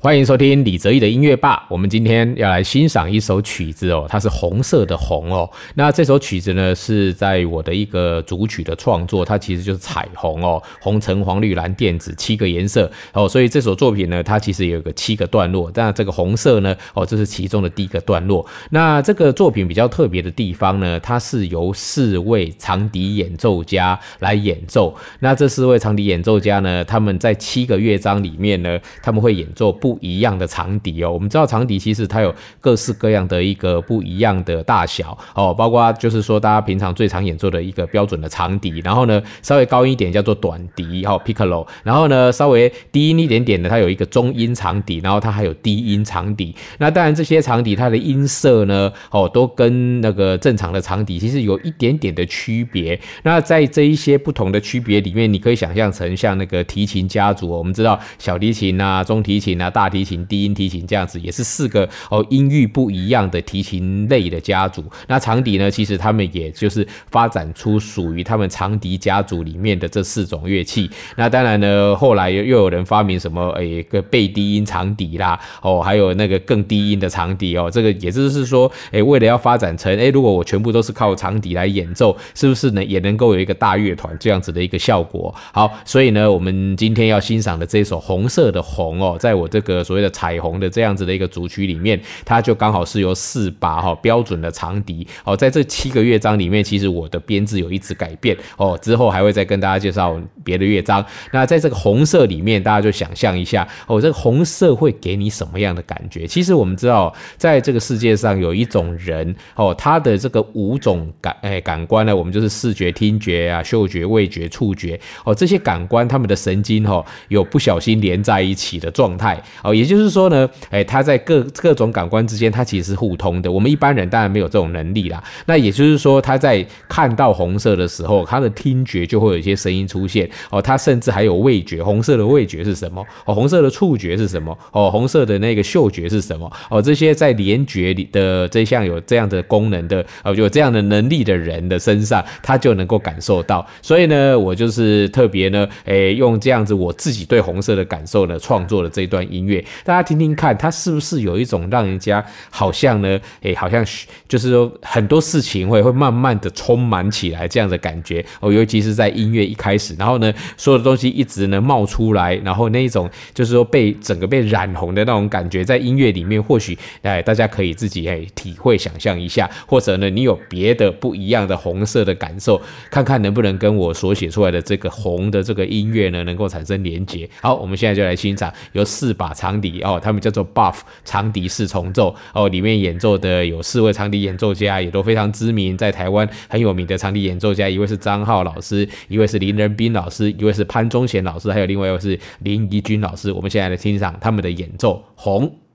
欢迎收听李泽义的音乐吧。我们今天要来欣赏一首曲子哦，它是红色的红哦。那这首曲子呢，是在我的一个主曲的创作，它其实就是彩虹哦，红橙黄绿蓝靛紫七个颜色哦。所以这首作品呢，它其实有个七个段落。但这个红色呢，哦，这是其中的第一个段落。那这个作品比较特别的地方呢，它是由四位长笛演奏家来演奏。那这四位长笛演奏家呢，他们在七个乐章里面呢，他们会演奏不。不一样的长笛哦，我们知道长笛其实它有各式各样的一个不一样的大小哦，包括就是说大家平常最常演奏的一个标准的长笛，然后呢稍微高音一点叫做短笛哦，piccolo，然后呢稍微低音一点点的它有一个中音长笛，然后它还有低音长笛。那当然这些长笛它的音色呢哦都跟那个正常的长笛其实有一点点的区别。那在这一些不同的区别里面，你可以想象成像那个提琴家族，我们知道小提琴啊、中提琴啊。大提琴、低音提琴这样子，也是四个哦音域不一样的提琴类的家族。那长笛呢，其实他们也就是发展出属于他们长笛家族里面的这四种乐器。那当然呢，后来又有人发明什么诶个倍低音长笛啦，哦，还有那个更低音的长笛哦。这个也就是说，诶，为了要发展成诶，如果我全部都是靠长笛来演奏，是不是呢也能够有一个大乐团这样子的一个效果？好，所以呢，我们今天要欣赏的这首《红色的红》哦，在我这。个所谓的彩虹的这样子的一个主曲里面，它就刚好是由四把哈标准的长笛哦，在这七个乐章里面，其实我的编制有一直改变哦，之后还会再跟大家介绍别的乐章。那在这个红色里面，大家就想象一下哦，这个红色会给你什么样的感觉？其实我们知道，在这个世界上有一种人哦，他的这个五种感哎感官呢，我们就是视觉、听觉啊、嗅觉、味觉、触觉哦，这些感官他们的神经哦有不小心连在一起的状态。哦，也就是说呢，哎，它在各各种感官之间，它其实是互通的。我们一般人当然没有这种能力啦。那也就是说，他在看到红色的时候，他的听觉就会有一些声音出现。哦，他甚至还有味觉，红色的味觉是什么？哦，红色的触觉是什么？哦，红色的那个嗅觉是什么？哦，这些在联觉里的这项有这样的功能的，哦，有这样的能力的人的身上，他就能够感受到。所以呢，我就是特别呢，哎，用这样子我自己对红色的感受呢，创作了这段音。乐，大家听听看，它是不是有一种让人家好像呢？诶，好像就是说很多事情会会慢慢的充满起来这样的感觉哦。尤其是在音乐一开始，然后呢，所有的东西一直呢冒出来，然后那一种就是说被整个被染红的那种感觉，在音乐里面或许哎，大家可以自己哎体会想象一下，或者呢，你有别的不一样的红色的感受，看看能不能跟我所写出来的这个红的这个音乐呢，能够产生连结。好，我们现在就来欣赏有四把。长笛哦，他们叫做 Buff 长笛四重奏哦，里面演奏的有四位长笛演奏家，也都非常知名，在台湾很有名的长笛演奏家，一位是张浩老师，一位是林仁斌老师，一位是潘宗贤老师，还有另外一位是林怡君老师。我们现在来欣赏他们的演奏，红。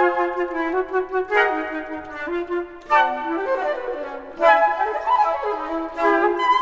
Thank you.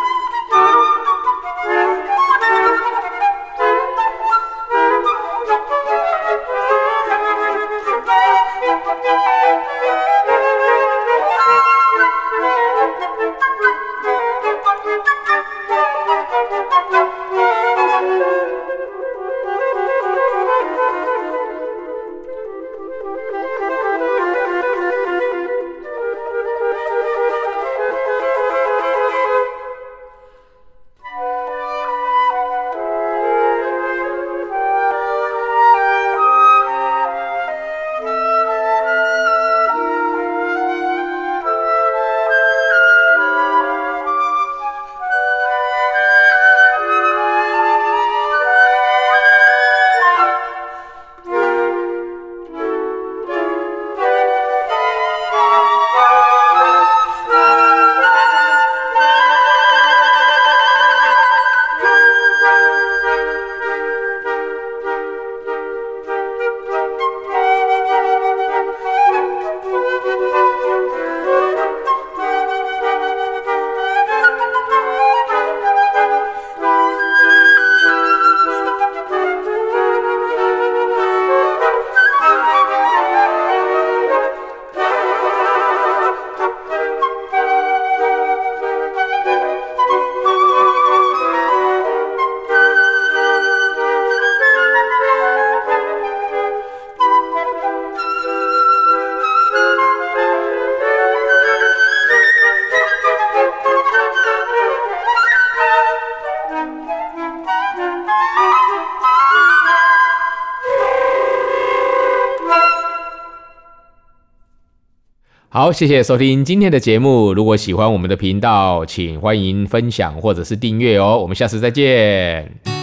好，谢谢收听今天的节目。如果喜欢我们的频道，请欢迎分享或者是订阅哦。我们下次再见。